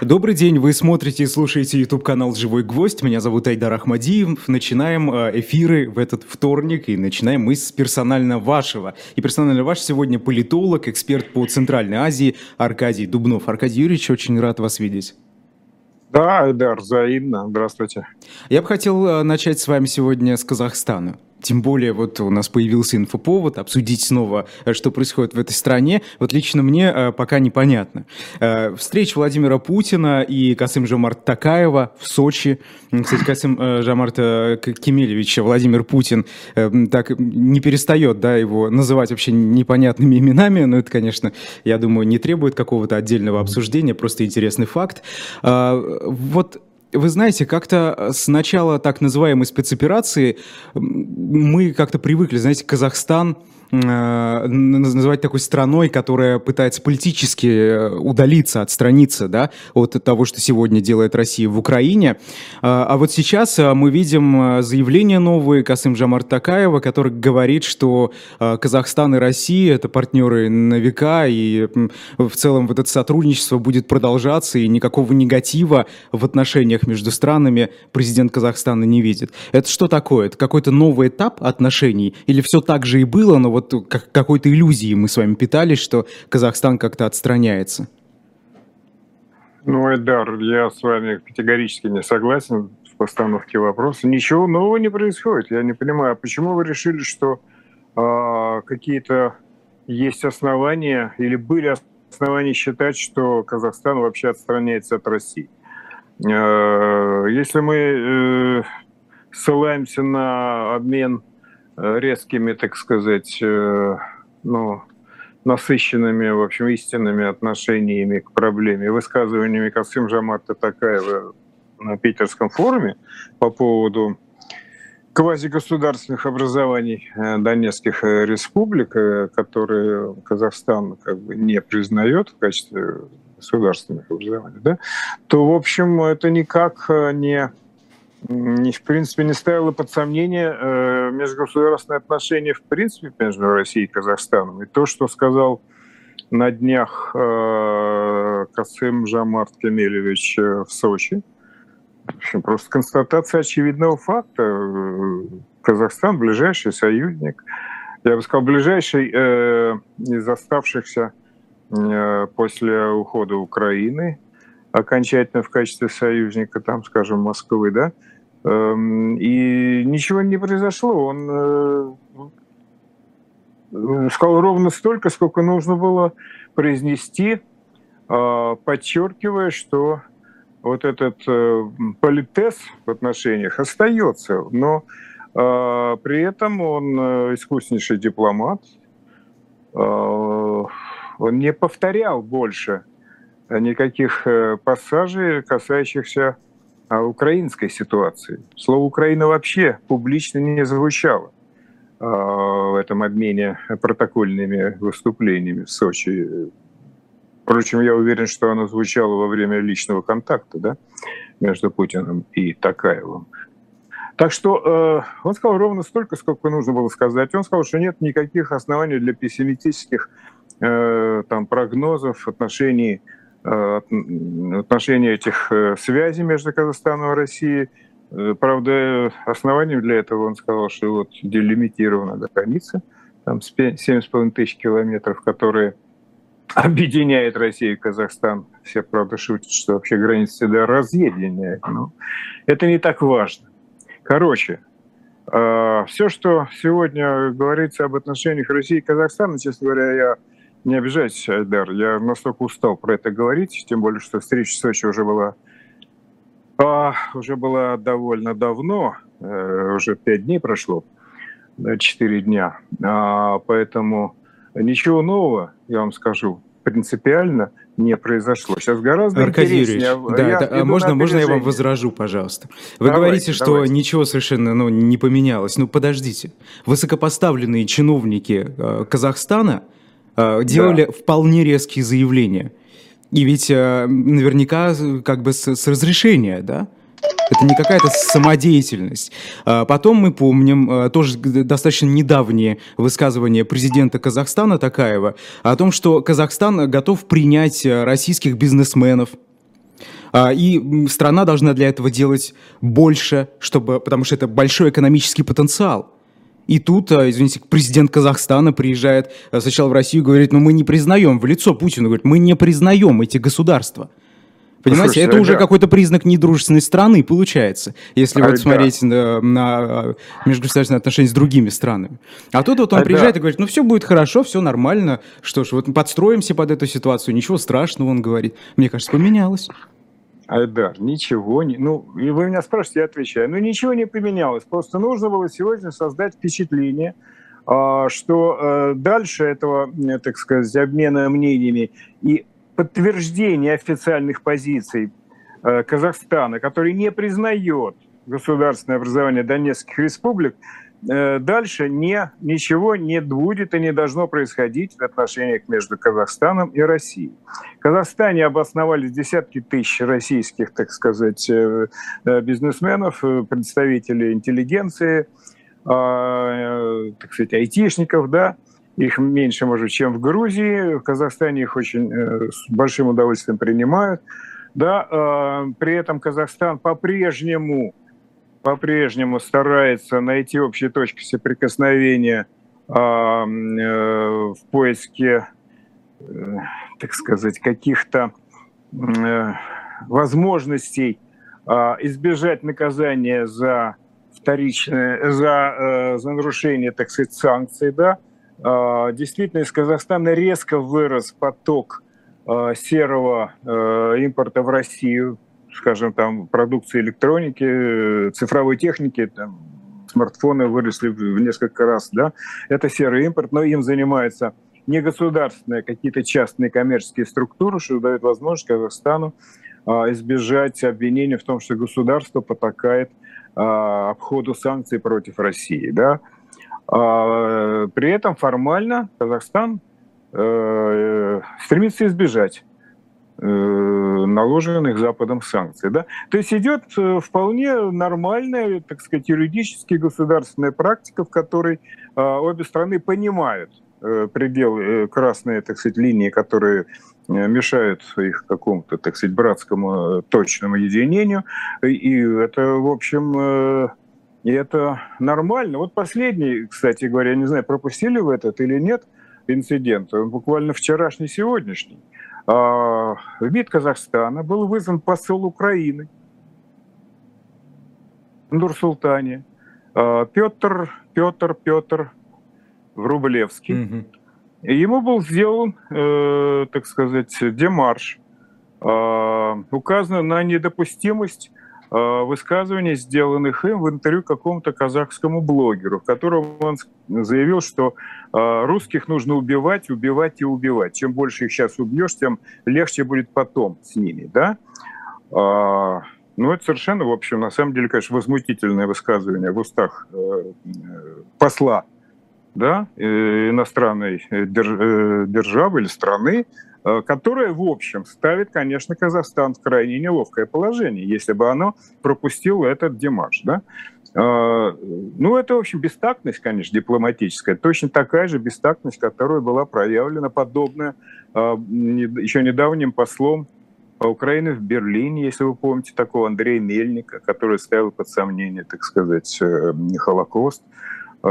Добрый день, вы смотрите и слушаете YouTube-канал «Живой гвоздь». Меня зовут Айдар Ахмадиев. Начинаем э, эфиры в этот вторник, и начинаем мы с персонально вашего. И персонально ваш сегодня политолог, эксперт по Центральной Азии Аркадий Дубнов. Аркадий Юрьевич, очень рад вас видеть. Да, Айдар, взаимно. Здравствуйте. Я бы хотел э, начать с вами сегодня с Казахстана. Тем более вот у нас появился инфоповод, обсудить снова, э, что происходит в этой стране. Вот лично мне э, пока непонятно. Э, встреча Владимира Путина и Касым Жомарт Такаева в Сочи. Кстати, Касым Жомарт Кемелевич, Владимир Путин, так не перестает да, его называть вообще непонятными именами, но это, конечно, я думаю, не требует какого-то отдельного обсуждения, просто интересный факт. Вот вы знаете, как-то э, с начала так называемой спецоперации мы как-то привыкли, знаете, Казахстан называть такой страной, которая пытается политически э, удалиться, отстраниться да, от того, что сегодня делает Россия в Украине. Э, а вот сейчас мы видим заявление новое Касым Жамар Такаева, который говорит, что Казахстан и Россия – это партнеры на века, и в целом вот это сотрудничество будет продолжаться, и никакого негатива в отношениях между странами президент Казахстана не видит. Это что такое? Это какой-то новый этап отношений? Или все так же и было, но вот вот как, какой-то иллюзии мы с вами питались, что Казахстан как-то отстраняется. Ну, Эдар, я с вами категорически не согласен в постановке вопроса. Ничего нового не происходит. Я не понимаю, а почему вы решили, что э, какие-то есть основания или были основания считать, что Казахстан вообще отстраняется от России? Э, если мы э, ссылаемся на обмен резкими, так сказать, э, ну, насыщенными, в общем, истинными отношениями к проблеме, высказываниями Касым Жамарта Такаева на Питерском форуме по поводу квазигосударственных образований э, Донецких республик, которые Казахстан как бы не признает в качестве государственных образований, да, то, в общем, это никак не, в принципе, не ставило под сомнение э, межгосударственные отношения в принципе между Россией и Казахстаном. И то, что сказал на днях э, Касым Жамарт Кемелевич э, в Сочи, в общем, просто констатация очевидного факта. Казахстан ближайший союзник. Я бы сказал, ближайший э, из оставшихся э, после ухода Украины окончательно в качестве союзника, там, скажем, Москвы, да, и ничего не произошло. Он э, сказал ровно столько, сколько нужно было произнести, а, подчеркивая, что вот этот э, политез в отношениях остается, но а, при этом он э, искуснейший дипломат, а, он не повторял больше никаких пассажей, касающихся украинской ситуации. Слово «Украина» вообще публично не звучало а, в этом обмене протокольными выступлениями в Сочи. Впрочем, я уверен, что оно звучало во время личного контакта да, между Путиным и Такаевым. Так что э, он сказал ровно столько, сколько нужно было сказать. Он сказал, что нет никаких оснований для пессимистических э, там, прогнозов в отношении отношения этих э, связей между Казахстаном и Россией. Э, правда, основанием для этого он сказал, что вот делимитирована до границы, там 7,5 тысяч километров, которые объединяет Россию и Казахстан. Все, правда, шутят, что вообще границы всегда разъединяет. Но это не так важно. Короче, все, что сегодня говорится об отношениях России и Казахстана, честно говоря, я не обижайтесь, Айдар, я настолько устал про это говорить, тем более, что встреча в Сочи уже была, а, уже была довольно давно, э, уже пять дней прошло, четыре дня, а, поэтому ничего нового, я вам скажу, принципиально не произошло. Сейчас гораздо Аркадий интереснее. Юрьевич, да, это, а можно, можно я вам возражу, пожалуйста? Вы давайте, говорите, что давайте. ничего совершенно ну, не поменялось. Ну, подождите. Высокопоставленные чиновники э, Казахстана Э, делали да. вполне резкие заявления. И ведь э, наверняка как бы с, с разрешения, да? Это не какая-то самодеятельность. А потом мы помним э, тоже достаточно недавнее высказывание президента Казахстана Такаева о том, что Казахстан готов принять российских бизнесменов, А, и страна должна для этого делать больше, чтобы, потому что это большой экономический потенциал. И тут, а, извините, президент Казахстана приезжает а, сначала в Россию и говорит, ну мы не признаем, в лицо Путину говорит, мы не признаем эти государства. Понимаете, Слушайте, это уже какой-то признак недружественной страны получается, если а вот смотреть на, на межгосударственные отношения с другими странами. А тут вот он а приезжает и говорит, ну все будет хорошо, все нормально, что ж, вот подстроимся под эту ситуацию, ничего страшного, он говорит. Мне кажется, поменялось. Айдар, ничего не... Ну, и вы меня спрашиваете, я отвечаю. Ну, ничего не поменялось. Просто нужно было сегодня создать впечатление, а, что э, дальше этого, э, так сказать, обмена мнениями и подтверждения официальных позиций э, Казахстана, который не признает государственное образование Донецких республик, дальше не, ничего не будет и не должно происходить в отношениях между Казахстаном и Россией. В Казахстане обосновались десятки тысяч российских, так сказать, э, э, бизнесменов, представителей интеллигенции, а, так сказать, айтишников, да, их меньше, может, чем в Грузии. В Казахстане их очень с большим удовольствием принимают. Да, при этом Казахстан по-прежнему по-прежнему старается найти общие точки соприкосновения а, э, в поиске, э, так сказать, каких-то э, возможностей а, избежать наказания за вторичное, за, за нарушение, так сказать, санкций, да, а, действительно из Казахстана резко вырос поток серого импорта в Россию скажем, там, продукции электроники, цифровой техники, там, смартфоны выросли в несколько раз, да, это серый импорт, но им занимаются не государственные, а какие-то частные коммерческие структуры, что дает возможность Казахстану а, избежать обвинений в том, что государство потакает а, обходу санкций против России, да. А, при этом формально Казахстан э, стремится избежать Э, наложенных Западом санкций. Да? То есть идет э, вполне нормальная, так сказать, юридически государственная практика, в которой э, обе страны понимают пределы красные, так сказать, линии, которые мешают их какому-то, так сказать, братскому точному единению. И это, в общем, и это нормально. Вот последний, кстати говоря, я не знаю, пропустили вы этот или нет, инцидент, буквально вчерашний, сегодняшний. А, в МИД Казахстана был вызван посол Украины Нур-Султане а, Петр, Петр, Петр Врублевский. Угу. И ему был сделан, э, так сказать, демарш, э, указано на недопустимость высказываний, сделанных им в интервью какому-то казахскому блогеру, в котором он заявил, что э, русских нужно убивать, убивать и убивать. Чем больше их сейчас убьешь, тем легче будет потом с ними, да? А, ну, это совершенно, в общем, на самом деле, конечно, возмутительное высказывание в устах э, посла да, иностранной державы или страны, Э, которая, в общем, ставит, конечно, Казахстан в крайне неловкое положение, если бы оно пропустило этот демарш. Да? Э, ну, это, в общем, бестактность, конечно, дипломатическая. Точно такая же бестактность, которая была проявлена подобная э, еще недавним послом Украины в Берлине, если вы помните, такого Андрея Мельника, который ставил под сомнение, так сказать, Холокост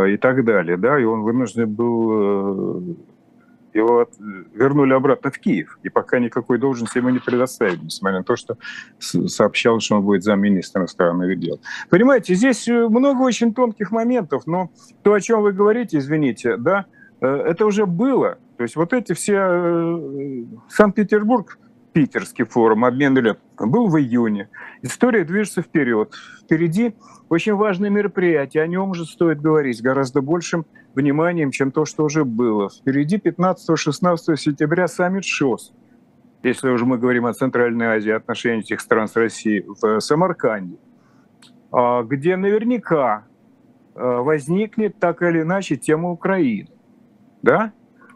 и так далее. Да? И он вынужден был его вернули обратно в Киев, и пока никакой должности ему не предоставили, несмотря на то, что сообщал, что он будет замминистра иностранных дел. Понимаете, здесь э, много очень тонких моментов, но то, о чем вы говорите, извините, да, э, это уже было. То есть вот эти все... Э, Санкт-Петербург питерский форум обмен лет был в июне. История движется вперед. Впереди очень важное мероприятие, о нем уже стоит говорить гораздо большим вниманием, чем то, что уже было. Впереди 15-16 сентября саммит ШОС, если уже мы говорим о Центральной Азии, отношении этих стран с Россией, в Самарканде, а, где наверняка а, возникнет так или иначе тема Украины. Да?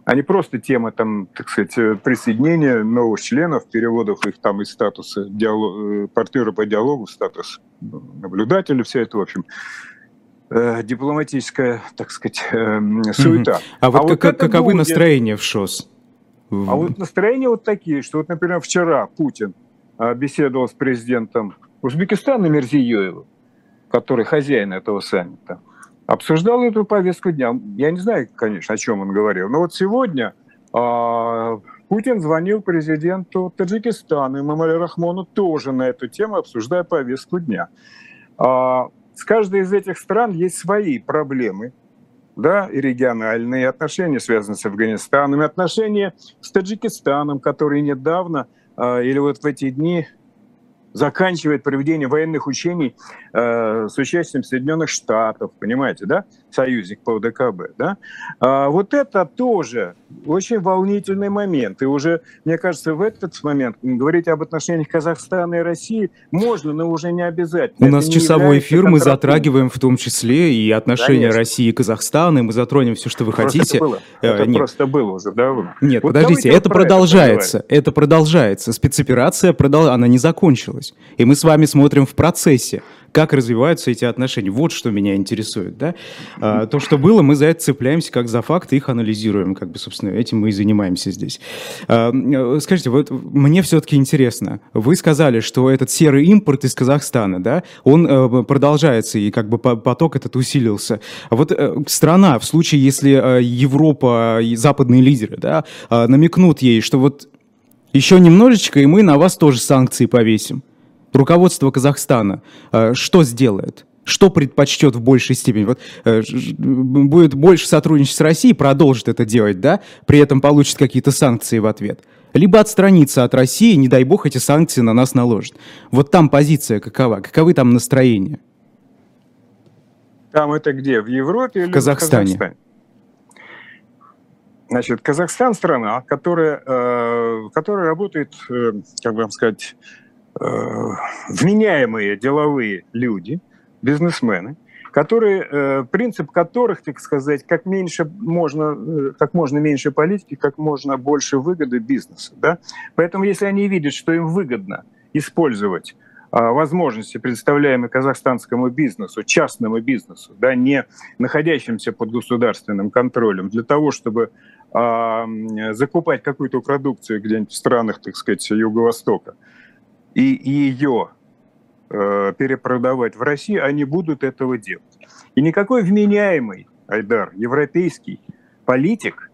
А не просто тема, там, так сказать, э, присоединения новых членов, переводов их там из статуса диалог, э, партнера по диалогу в статус наблюдателя, все это, в общем, э, дипломатическая, так сказать, э, суета. Mm-hmm. А, а вот, вот как, каковы будет... настроения в ШОС? А вот настроения вот такие, что вот, например, вчера Путин а, беседовал с президентом Узбекистана Мерзиёевым, который хозяин этого саммита, обсуждал эту повестку дня. Я не знаю, конечно, о чем он говорил, но вот сегодня а, Путин звонил президенту Таджикистана, Мамале Рахмону тоже на эту тему, обсуждая повестку дня. А, с каждой из этих стран есть свои проблемы, да, и региональные отношения, связанные с Афганистаном, и отношения с Таджикистаном, который недавно а, или вот в эти дни заканчивает проведение военных учений э, с участием Соединенных Штатов, понимаете, да, союзник по ОДКБ, да. А вот это тоже очень волнительный момент. И уже, мне кажется, в этот момент говорить об отношениях Казахстана и России можно, но уже не обязательно. У нас часовой эфир, мы затрагиваем в том числе и отношения Конечно. России и Казахстана, и мы затронем все, что вы просто хотите. Было. Э, это Нет. просто было уже давно. Нет, вот подождите, это продолжается, это, это продолжается. Спецоперация, продол... она не закончилась. И мы с вами смотрим в процессе как развиваются эти отношения. Вот что меня интересует. Да? А, то, что было, мы за это цепляемся как за факты, их анализируем. Как бы, собственно, этим мы и занимаемся здесь. А, скажите, вот мне все-таки интересно. Вы сказали, что этот серый импорт из Казахстана, да, он э, продолжается, и как бы поток этот усилился. А вот э, страна, в случае, если э, Европа и западные лидеры да, намекнут ей, что вот еще немножечко, и мы на вас тоже санкции повесим руководство Казахстана э, что сделает? Что предпочтет в большей степени? Вот, э, будет больше сотрудничать с Россией, продолжит это делать, да? При этом получит какие-то санкции в ответ. Либо отстраниться от России, не дай бог эти санкции на нас наложат. Вот там позиция какова? Каковы там настроения? Там это где? В Европе или в Казахстане? В Казахстане? Значит, Казахстан страна, которая, э, которая работает, э, как бы вам сказать, вменяемые деловые люди, бизнесмены, которые, э, принцип которых, так сказать, как, меньше можно, э, как можно меньше политики, как можно больше выгоды бизнеса. Да? Поэтому если они видят, что им выгодно использовать а, возможности, предоставляемые казахстанскому бизнесу, частному бизнесу, да, не находящимся под государственным контролем, для того, чтобы а, закупать какую-то продукцию где-нибудь в странах, так сказать, Юго-Востока, и ее э, перепродавать в России, они будут этого делать. И никакой вменяемый, Айдар, европейский политик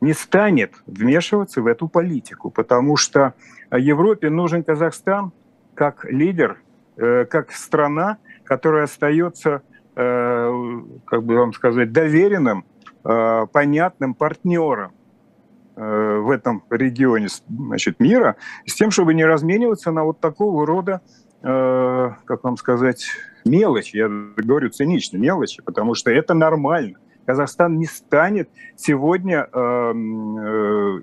не станет вмешиваться в эту политику, потому что Европе нужен Казахстан как лидер, э, как страна, которая остается, э, как бы вам сказать, доверенным, э, понятным партнером в этом регионе значит, мира, с тем, чтобы не размениваться на вот такого рода, э, как вам сказать, мелочи. Я говорю цинично, мелочи, потому что это нормально. Казахстан не станет сегодня э,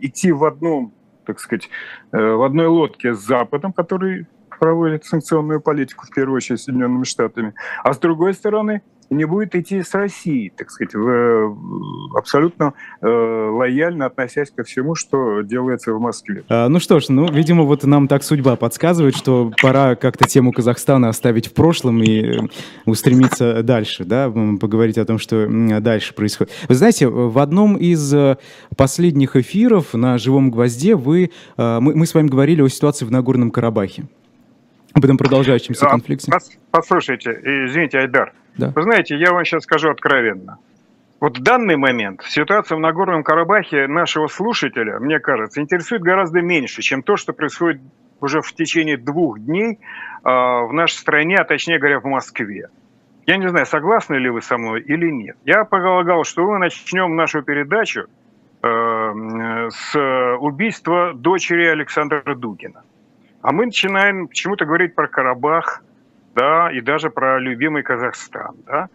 идти в одном, так сказать, э, в одной лодке с Западом, который проводит санкционную политику, в первую очередь, Соединенными Штатами, а с другой стороны – не будет идти с Россией, так сказать, в, абсолютно э, лояльно относясь ко всему, что делается в Москве. А, ну что ж, ну, видимо, вот нам так судьба подсказывает, что пора как-то тему Казахстана оставить в прошлом и устремиться дальше, да, поговорить о том, что дальше происходит. Вы знаете, в одном из э, последних эфиров на «Живом гвозде» вы, э, мы, мы с вами говорили о ситуации в Нагорном Карабахе, об этом продолжающемся а, конфликте. Послушайте, извините, Айдар, да. Вы знаете, я вам сейчас скажу откровенно. Вот в данный момент ситуация в Нагорном Карабахе нашего слушателя, мне кажется, интересует гораздо меньше, чем то, что происходит уже в течение двух дней э, в нашей стране, а точнее говоря, в Москве. Я не знаю, согласны ли вы со мной или нет. Я полагал, что мы начнем нашу передачу э, с убийства дочери Александра Дугина. А мы начинаем почему-то говорить про Карабах, да, и даже про любимый Казахстан, да.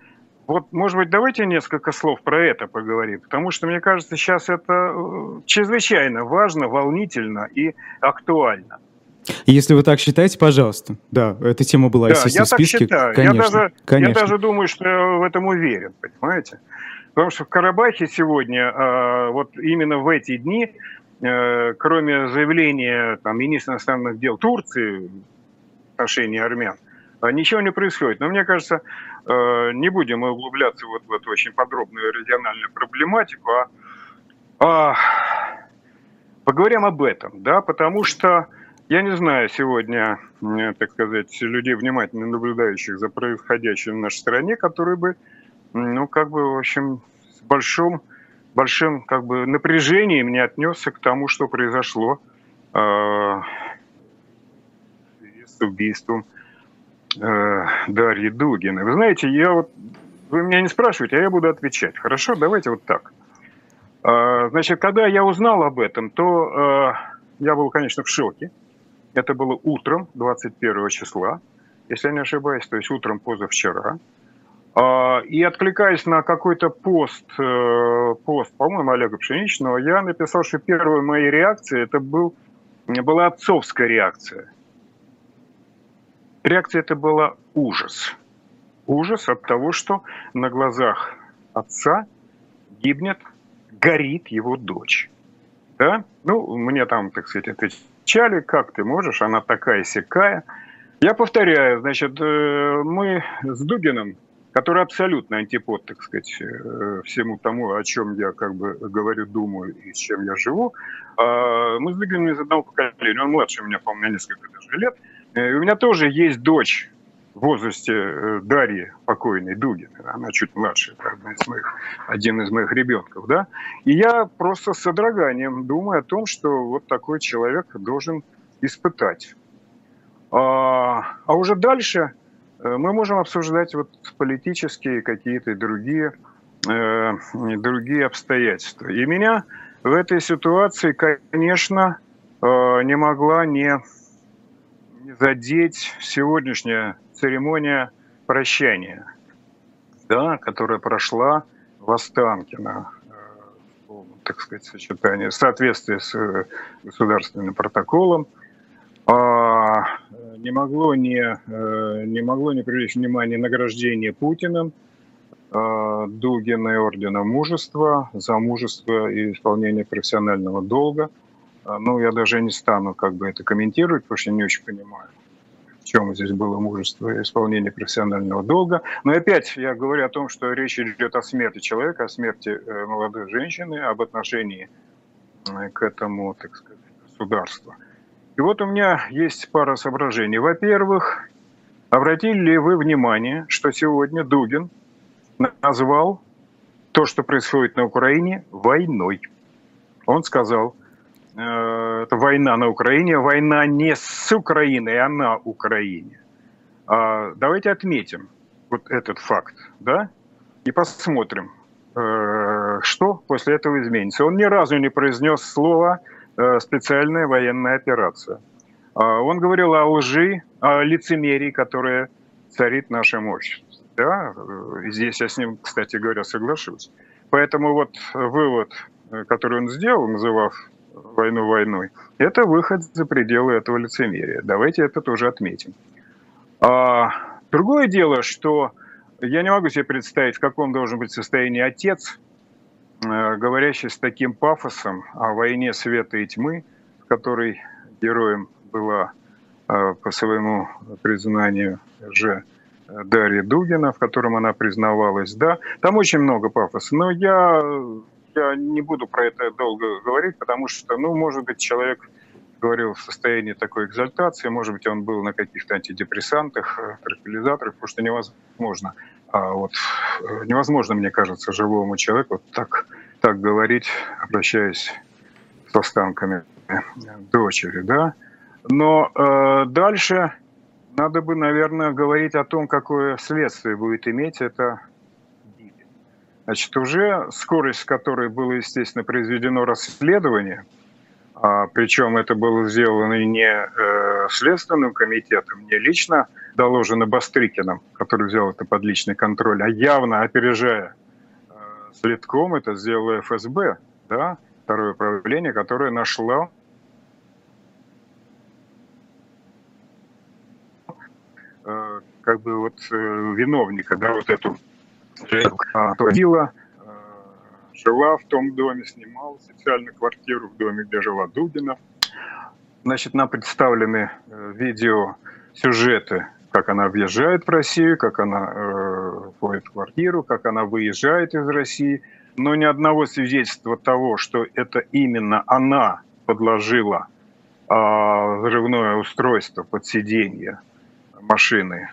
Вот, может быть, давайте несколько слов про это поговорим, потому что, мне кажется, сейчас это э, чрезвычайно важно, волнительно и актуально. Если вы так считаете, пожалуйста. Да, эта тема была, да, естественно, я в списке. Так считаю. Конечно, я, даже, конечно. я даже думаю, что я в этом уверен, понимаете? Потому что в Карабахе сегодня, а, вот именно в эти дни, кроме заявления там, министра иностранных дел Турции в отношении армян, а ничего не происходит. Но мне кажется, э, не будем углубляться вот в эту очень подробную региональную проблематику, а, а поговорим об этом, да, потому что Я не знаю сегодня, так сказать, людей, внимательно наблюдающих за происходящим в нашей стране, которые бы, ну, как бы, в общем, с большим, большим, как бы, напряжением не отнесся к тому, что произошло э, с убийством э, Дарьи Дугиной. Вы знаете, я вот, вы меня не спрашиваете, а я буду отвечать. Хорошо, давайте вот так. Э, значит, когда я узнал об этом, то э, я был, конечно, в шоке. Это было утром 21 числа, если я не ошибаюсь, то есть утром позавчера. И откликаясь на какой-то пост, э, пост, по-моему, Олега Пшеничного, я написал, что первая моя реакция это был, была отцовская реакция. Реакция это была ужас. Ужас от того, что на глазах отца гибнет, горит его дочь. Да? Ну, мне там, так сказать, отвечали, как ты можешь, она такая сякая. Я повторяю, значит, э, мы с Дугиным, который абсолютно антипод, так сказать, э, всему тому, о чем я как бы говорю, думаю и с чем я живу, а, мы с Дугиным из одного поколения. Он младше меня, по-моему, на несколько даже лет. Э, и у меня тоже есть дочь в возрасте Дарьи покойной Дугиной. Она чуть младше, это одна из моих, один из моих ребенков. Да? И я просто с содроганием думаю о том, что вот такой человек должен испытать. А, а уже дальше Э, мы можем обсуждать вот политические какие-то другие, э, другие обстоятельства. И меня в этой ситуации, конечно, э, не могла не, не задеть сегодняшняя церемония прощания, да, которая прошла в Останкино, э, так сказать, сочетание, в соответствии с э, государственным протоколом – а, не могло не, э, не могло не привлечь внимание награждение Путиным а, Дугина и Ордена Мужества за мужество и исполнение профессионального долга. А, ну, я даже не стану как бы это комментировать, потому что не очень понимаю, в чем здесь было мужество и исполнение профессионального долга. Но опять я говорю о том, что речь идет о смерти человека, о смерти э, молодой женщины, об отношении э, к этому, так сказать, государству. И вот у меня есть пара соображений. Во-первых, обратили ли вы внимание, что сегодня Дугин назвал то, что происходит на Украине, войной? Он сказал, э, это война на Украине, война не с Украиной, а на Украине. А, давайте отметим вот этот факт, да, и посмотрим, э, что после этого изменится. Он ни разу не произнес слово специальная военная операция. А, он говорил о лжи, о лицемерии, которое царит нашем обществе. Да, э, здесь я с ним, кстати говоря, соглашусь. Поэтому вот вывод, э, который он сделал, называв войну войной, это выход за пределы этого лицемерия. Давайте это тоже отметим. А, другое дело, что я не могу себе представить, в каком должен быть состоянии отец, Э, говорящий с таким пафосом о войне света и тьмы, в которой героем была э, по своему признанию же Дарья Дугина, в котором она признавалась, да, там очень много пафоса, но я, я не буду про это долго говорить, потому что, ну, может быть, человек говорил в состоянии такой экзальтации, может быть, он был на каких-то антидепрессантах, э, транквилизаторах, потому что невозможно а вот э, невозможно, мне кажется, живому человеку вот так, так говорить, обращаясь с останками дочери, да. Но э, дальше надо бы, наверное, говорить о том, какое следствие будет иметь это Значит, уже скорость, с которой было, естественно, произведено расследование, а, причем это было сделано не э, Следственным комитетом, не лично доложено Бастрыкиным, который взял это под личный контроль, а явно опережая э, следком, это сделало ФСБ, да, второе управление, которое нашло э, как бы вот э, виновника, да, вот эту Вилла э, жила в том доме, снимала социальную квартиру в доме, где жила Дудина. Значит, нам представлены видео сюжеты как она въезжает в Россию, как она э, входит в квартиру, как она выезжает из России, но ни одного свидетельства того, что это именно она подложила а взрывное устройство под сиденье машины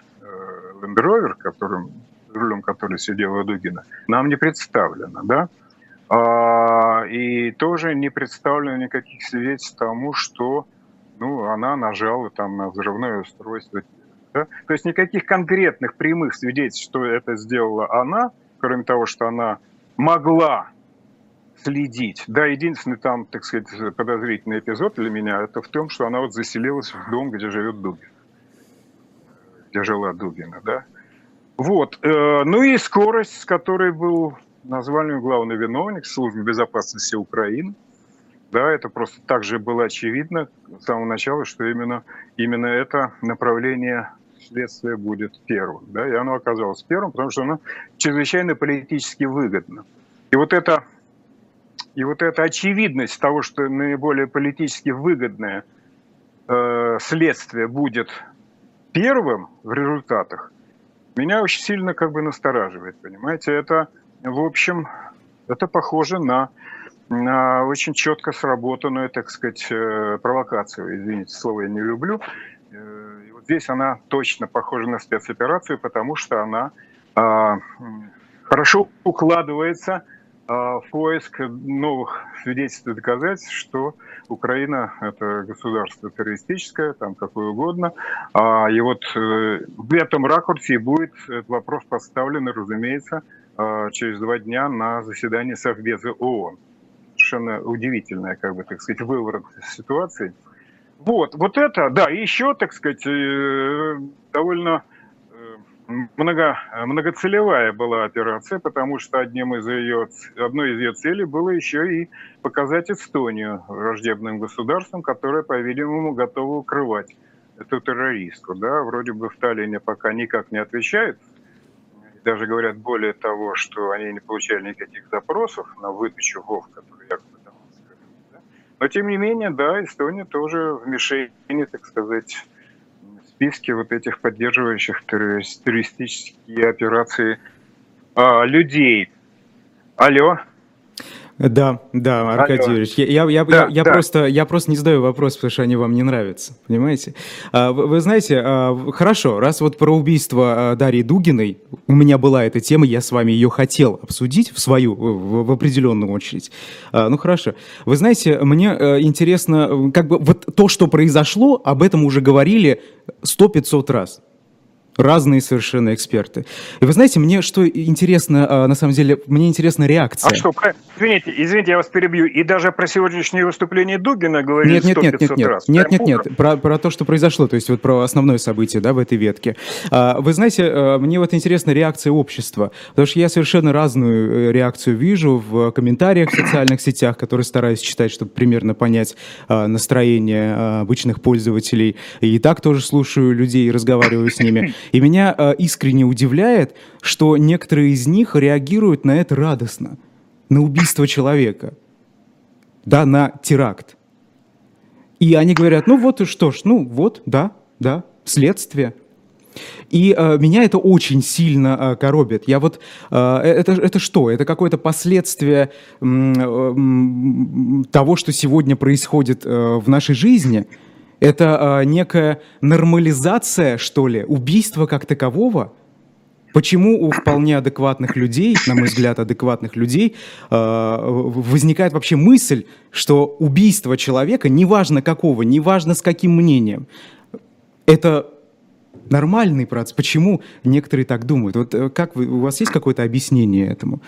Land Rover, которым, рулем которой сидела Дугина, нам не представлено, да? А, и тоже не представлено никаких свидетельств тому, что ну, она нажала там на взрывное устройство. Да? То есть никаких конкретных прямых свидетельств, что это сделала она, кроме того, что она могла следить. Да, единственный там, так сказать, подозрительный эпизод для меня, это в том, что она вот заселилась в дом, где живет Дугин. Где жила Дугина, да. Вот. Э, ну и скорость, с которой был назвали главный виновник службы безопасности Украины. Да, это просто также было очевидно с самого начала, что именно, именно это направление следствия будет первым. Да, и оно оказалось первым, потому что оно чрезвычайно политически выгодно. И вот это, и вот эта очевидность того, что наиболее политически выгодное э, следствие будет первым в результатах, меня очень сильно как бы настораживает, понимаете, это в общем, это похоже на, на очень четко сработанную, так сказать, э, провокацию. Извините, слово я не люблю. Э, здесь она точно похожа на спецоперацию, потому что она а, хорошо укладывается а, в поиск новых свидетельств и доказательств, что Украина – это государство террористическое, там какое угодно. А, и вот э, в этом ракурсе будет этот вопрос поставлен, разумеется, а, через два дня на заседании Совбеза ООН. Совершенно удивительная, как бы, так сказать, выворот ситуации. Вот, вот это, да, и еще, так сказать, э, довольно э, много, многоцелевая была операция, потому что одним из ее, одной из ее целей было еще и показать Эстонию враждебным государством, которое, по-видимому, готово укрывать эту террористку. Да? Вроде бы в Таллине пока никак не отвечает даже говорят более того, что они не получали никаких запросов на выдачу ВОВ, которые якобы? Но тем не менее, да, Эстония тоже в мишени, так сказать, в списке вот этих поддерживающих террористические операции а, людей. Алло. Да, да, Аркадий Алло. Юрьевич, я, я, да, я, я, да. просто, я просто не задаю вопрос, потому что они вам не нравятся, понимаете? А, вы, вы знаете, а, хорошо, раз вот про убийство а, Дарьи Дугиной, у меня была эта тема, я с вами ее хотел обсудить в свою, в, в определенную очередь. Ну хорошо, вы знаете, мне а, интересно, как бы вот то, что произошло, об этом уже говорили сто пятьсот раз разные совершенно эксперты. И вы знаете, мне что интересно, а, на самом деле, мне интересна реакция. А что, извините, извините, я вас перебью, и даже про сегодняшнее выступление Дугина говорили нет, нет, нет, нет, нет, раз. Нет, нет, нет, про, про то, что произошло, то есть вот про основное событие, да, в этой ветке. А, вы знаете, а, мне вот интересна реакция общества, потому что я совершенно разную э, реакцию вижу в комментариях в социальных сетях, которые стараюсь читать, чтобы примерно понять настроение обычных пользователей. И так тоже слушаю людей и разговариваю с ними. И меня э, искренне удивляет, что некоторые из них реагируют на это радостно, на убийство человека, да, на теракт. И они говорят, ну вот и что ж, ну вот, да, да, следствие. И э, меня это очень сильно э, коробит. Я вот э, это это что? Это какое-то последствие э, того, что сегодня происходит э, в нашей жизни? Это э, некая нормализация, что ли, убийства как такового? Почему у вполне адекватных людей, на мой взгляд, адекватных людей, э, возникает вообще мысль, что убийство человека, неважно какого, неважно с каким мнением, это нормальный процесс. Почему некоторые так думают? Вот э, как вы, у вас есть какое-то объяснение этому?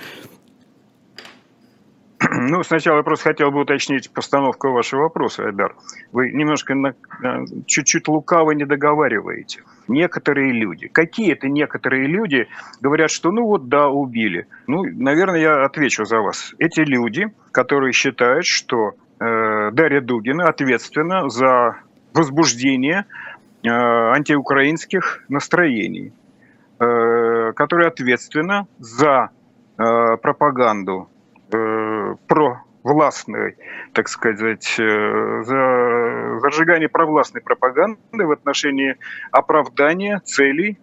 Ну, сначала я просто хотел бы уточнить постановку вашего вопроса, Айдар. Вы немножко э, чуть-чуть лукаво не договариваете. Некоторые люди. Какие это некоторые люди говорят, что ну вот да, убили. Ну, наверное, я отвечу за вас. Эти люди, которые считают, что э, Дарья Дугина ответственна за возбуждение э, антиукраинских настроений, э, которая ответственна за э, пропаганду э, про властной, так сказать, э, за зажигание провластной пропаганды в отношении оправдания целей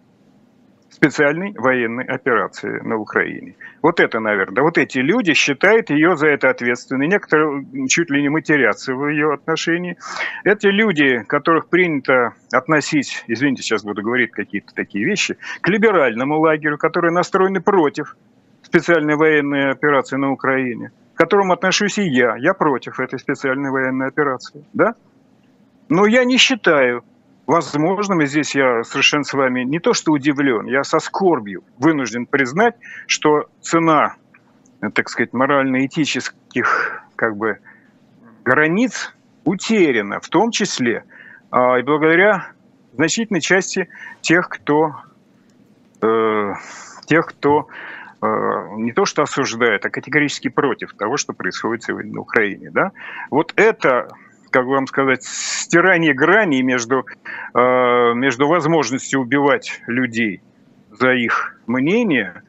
специальной военной операции на Украине. Вот это, наверное, вот эти люди считают ее за это ответственной. Некоторые чуть ли не матерятся в ее отношении. Эти люди, которых принято относить, извините, сейчас буду говорить какие-то такие вещи, к либеральному лагерю, которые настроены против специальной военной операции на Украине, которому отношусь и я. Я против этой специальной военной операции. Да? Но я не считаю возможным, и здесь я совершенно с вами не то что удивлен, я со скорбью вынужден признать, что цена, так сказать, морально-этических как бы, границ утеряна, в том числе а, и благодаря значительной части тех, кто, э, тех, кто не то что осуждает, а категорически против того, что происходит сегодня на Украине. Да? Вот это как вам сказать, стирание граней между, э, между возможностью убивать людей за их мнение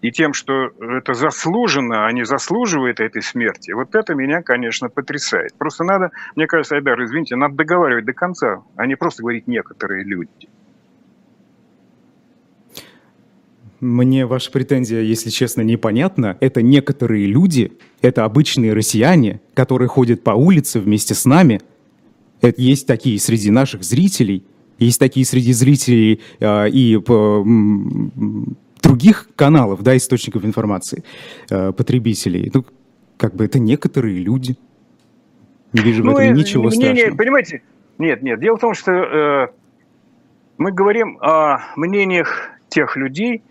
и тем, что это заслуженно, а не заслуживает этой смерти, вот это меня, конечно, потрясает. Просто надо, мне кажется, Айдар, извините, надо договаривать до конца, а не просто говорить некоторые люди. Мне ваша претензия, если честно, непонятна. Это некоторые люди, это обычные россияне, которые ходят по улице вместе с нами. Это есть такие среди наших зрителей, есть такие среди зрителей э, и по, других каналов, да, источников информации, э, потребителей. Ну, как бы это некоторые люди. Не вижу ну, в этом ничего мнение, страшного. Понимаете, нет, нет. Дело в том, что э, мы говорим о мнениях тех людей,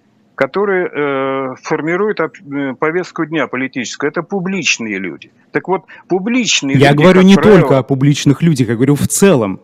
которые э, формируют э, повестку дня политическую. Это публичные люди. Так вот, публичные я люди... Я говорю не правило, только о публичных людях, я говорю в целом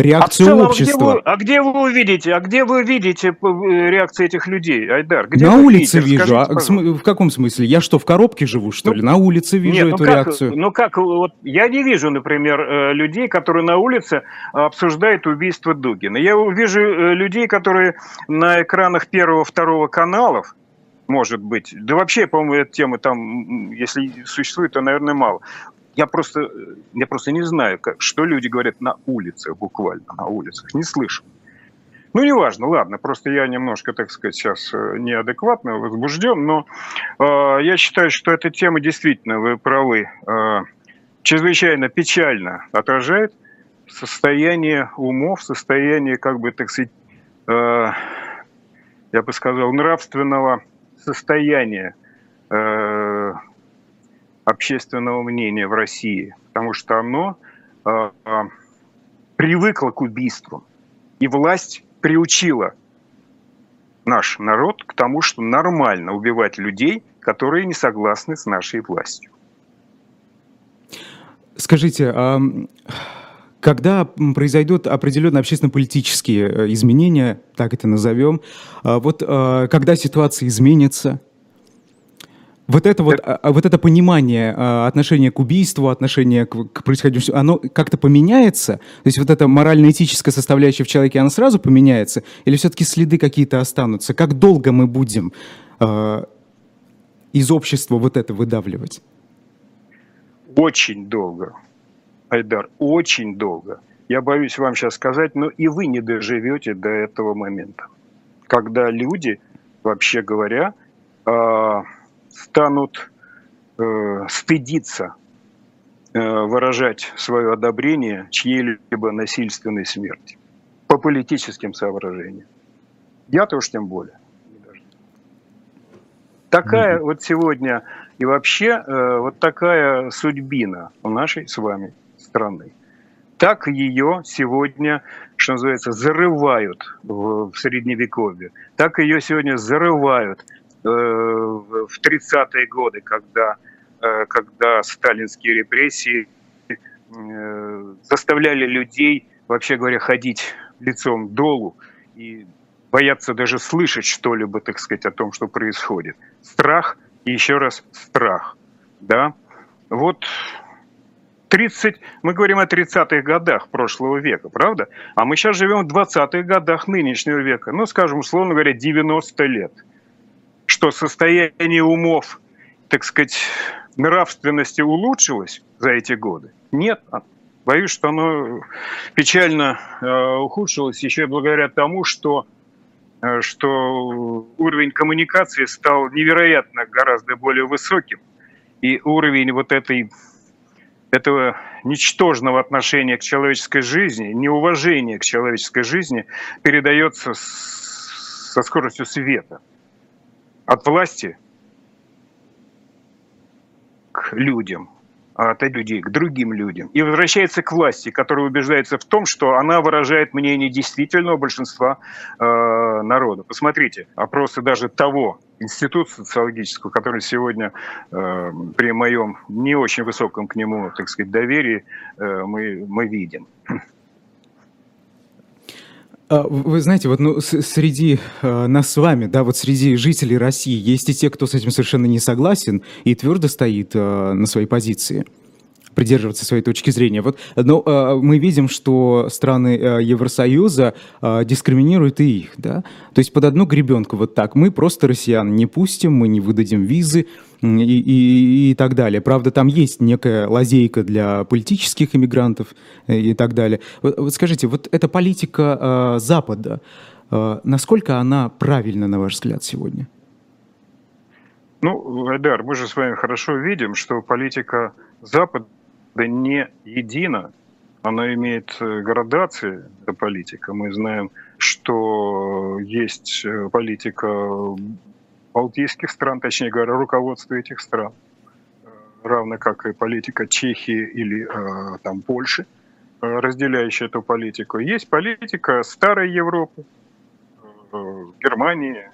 реакцию а целом, общества. А где, вы, а где вы увидите, а где вы видите э, реакцию этих людей, Айдар? Где на улице видите? вижу. а, в каком смысле? Я что, в коробке живу, что ну, ли? На улице вижу нет, эту ну как, реакцию. Ну как, вот я не вижу, например, э, людей, которые на улице обсуждают убийство Дугина. Я вижу э, людей, которые на экранах первого, второго каналов, может быть. Да вообще, по-моему, эта тема там, если существует, то, наверное, мало я просто, я просто не знаю, как, что люди говорят на улице, буквально на улицах, не слышу. Ну, неважно, ладно, просто я немножко, так сказать, сейчас э, неадекватно возбужден, но э, я считаю, что эта тема действительно, вы правы, э, чрезвычайно печально отражает состояние умов, состояние, как бы, так сказать, э, я бы сказал, нравственного состояния э, общественного мнения в России, потому что оно э, э, привыкло к убийству. И власть приучила наш народ к тому, что нормально убивать людей, которые не согласны с нашей властью. Скажите, а когда произойдут определенные общественно-политические э, изменения, так это назовем, а вот э, когда ситуация изменится, вот это вот, а, а, вот это понимание а, отношения к убийству, отношения к, к происходящему, оно как-то поменяется? То есть вот эта морально-этическая составляющая в человеке, она сразу поменяется? Или все-таки следы какие-то останутся? Как долго мы будем э, из общества вот это выдавливать? Очень долго, Айдар, очень долго. Я боюсь вам сейчас сказать, но и вы не доживете до этого момента, когда люди, вообще говоря, э, станут э, стыдиться э, выражать свое одобрение чьей-либо насильственной смерти по политическим соображениям. Я-то уж тем более. Такая mm-hmm. вот сегодня и вообще э, вот такая судьбина у нашей с вами страны. Так ее сегодня, что называется, зарывают в, в Средневековье. Так ее сегодня зарывают в 30-е годы, когда, э, когда сталинские репрессии э, заставляли людей, вообще говоря, ходить лицом долу и бояться даже слышать что-либо, так сказать, о том, что происходит. Страх и еще раз страх. Да? Вот 30, мы говорим о 30-х годах прошлого века, правда? А мы сейчас живем в 20-х годах нынешнего века. Ну, скажем, условно говоря, 90 лет – что состояние умов, так сказать, нравственности улучшилось за эти годы? Нет. Боюсь, что оно печально э, ухудшилось еще и благодаря тому, что что уровень коммуникации стал невероятно гораздо более высоким, и уровень вот этой этого ничтожного отношения к человеческой жизни, неуважения к человеческой жизни передается со скоростью света от власти к людям, а от людей к другим людям. И возвращается к власти, которая убеждается в том, что она выражает мнение действительного большинства э, народа. Посмотрите, опросы даже того института социологического, который сегодня э, при моем не очень высоком к нему, так сказать, доверии э, мы, мы видим. А, вы знаете, вот ну, среди э, нас с вами, да, вот среди жителей России есть и те, кто с этим совершенно не согласен и твердо стоит э, на своей позиции придерживаться своей точки зрения. Вот, но э, мы видим, что страны э, Евросоюза э, дискриминируют и их, да. То есть под одну гребенку вот так. Мы просто россиян не пустим, мы не выдадим визы и, и, и так далее. Правда, там есть некая лазейка для политических иммигрантов э, и так далее. Вот, вот скажите, вот эта политика э, Запада, э, насколько она правильна, на ваш взгляд, сегодня? Ну, Айдар, мы же с вами хорошо видим, что политика Запада да не едино. Она имеет э, градации, эта политика. Мы знаем, что есть э, политика балтийских стран, точнее говоря, руководство этих стран, э, равно как и политика Чехии или там Польши, разделяющая эту политику. Есть политика старой Европы, Германии,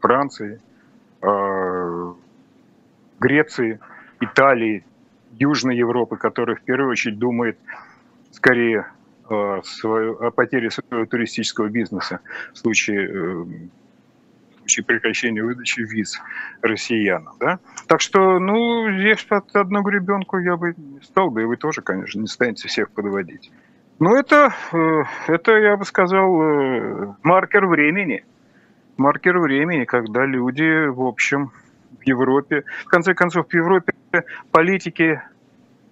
Франции, Греции, Италии, Южной Европы, который в первую очередь думает скорее о, свою, о потере своего туристического бизнеса в случае, э, в случае прекращения выдачи виз россиянам. Да? Так что, ну, здесь под одну гребенку я бы не стал бы, и вы тоже, конечно, не станете всех подводить. Но это, э, это, я бы сказал, э, маркер времени. Маркер времени, когда люди, в общем, в Европе. В конце концов, в Европе политики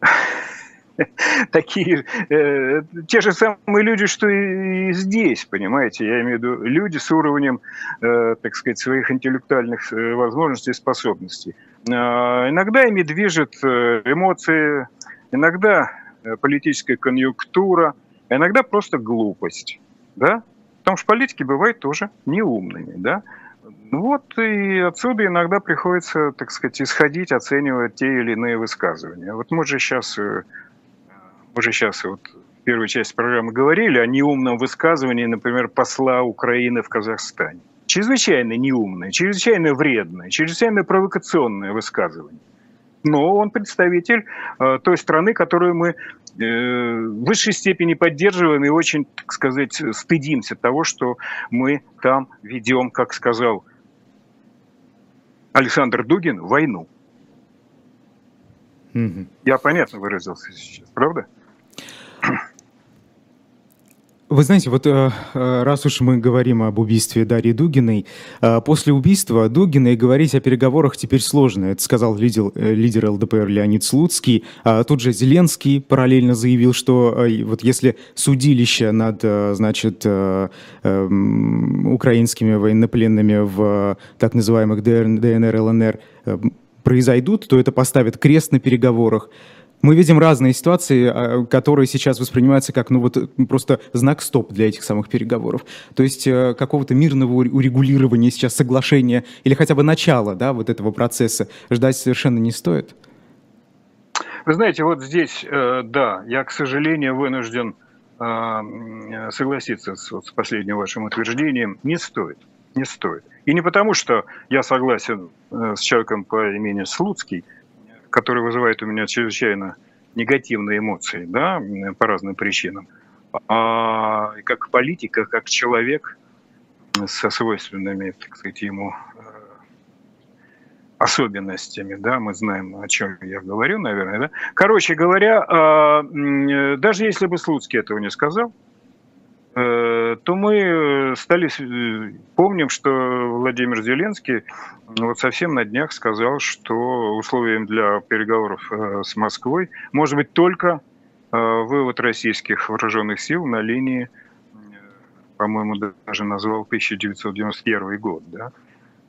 такие, э, те же самые люди, что и здесь, понимаете, я имею в виду люди с уровнем, э, так сказать, своих интеллектуальных э, возможностей и способностей. Иногда ими движет эмоции, иногда политическая конъюнктура, иногда просто глупость, да, потому что политики бывают тоже неумными, да, ну вот и отсюда иногда приходится, так сказать, исходить, оценивать те или иные высказывания. Вот мы же сейчас, э, мы же сейчас вот в первой части программы говорили о неумном высказывании, например, посла Украины в Казахстане. Чрезвычайно неумное, чрезвычайно вредное, чрезвычайно провокационное высказывание. Но он представитель э, той страны, которую мы э, в высшей степени поддерживаем и очень, так сказать, стыдимся того, что мы там ведем, как сказал Александр Дугин войну. Угу. Я понятно выразился сейчас, правда? Вы знаете, вот э, э, раз уж мы говорим об убийстве Дарьи Дугиной, э, после убийства Дугиной говорить о переговорах теперь сложно. Это сказал лидер, лидер ЛДПР Леонид Слуцкий. А тут же Зеленский параллельно заявил, что вот если судилище над, значит, эм, украинскими военнопленными в так называемых ДНР, ЛНР произойдут, то это поставит крест на переговорах мы видим разные ситуации, а, которые сейчас воспринимаются как ну вот просто знак стоп для этих самых переговоров. То есть э, какого-то мирного урегулирования сейчас соглашения или хотя бы начала да, вот этого процесса ждать совершенно не стоит. Вы знаете, вот здесь, э, да, я, к сожалению, вынужден э, согласиться с, последним вашим утверждением. Не стоит, не стоит. И не потому, что я согласен с человеком по имени Слуцкий, который вызывает у меня чрезвычайно негативные эмоции, да, по разным причинам. А как политика, как человек со свойственными, так сказать, ему э, особенностями, да, мы знаем, о чем я говорю, наверное, да. Короче говоря, а, даже если бы Слуцкий этого не сказал, то мы э, стали э, помним, что Владимир Зеленский вот совсем на днях сказал, что условием для переговоров с Москвой может быть только вывод российских вооруженных сил на линии по-моему, даже назвал 1991 год, да.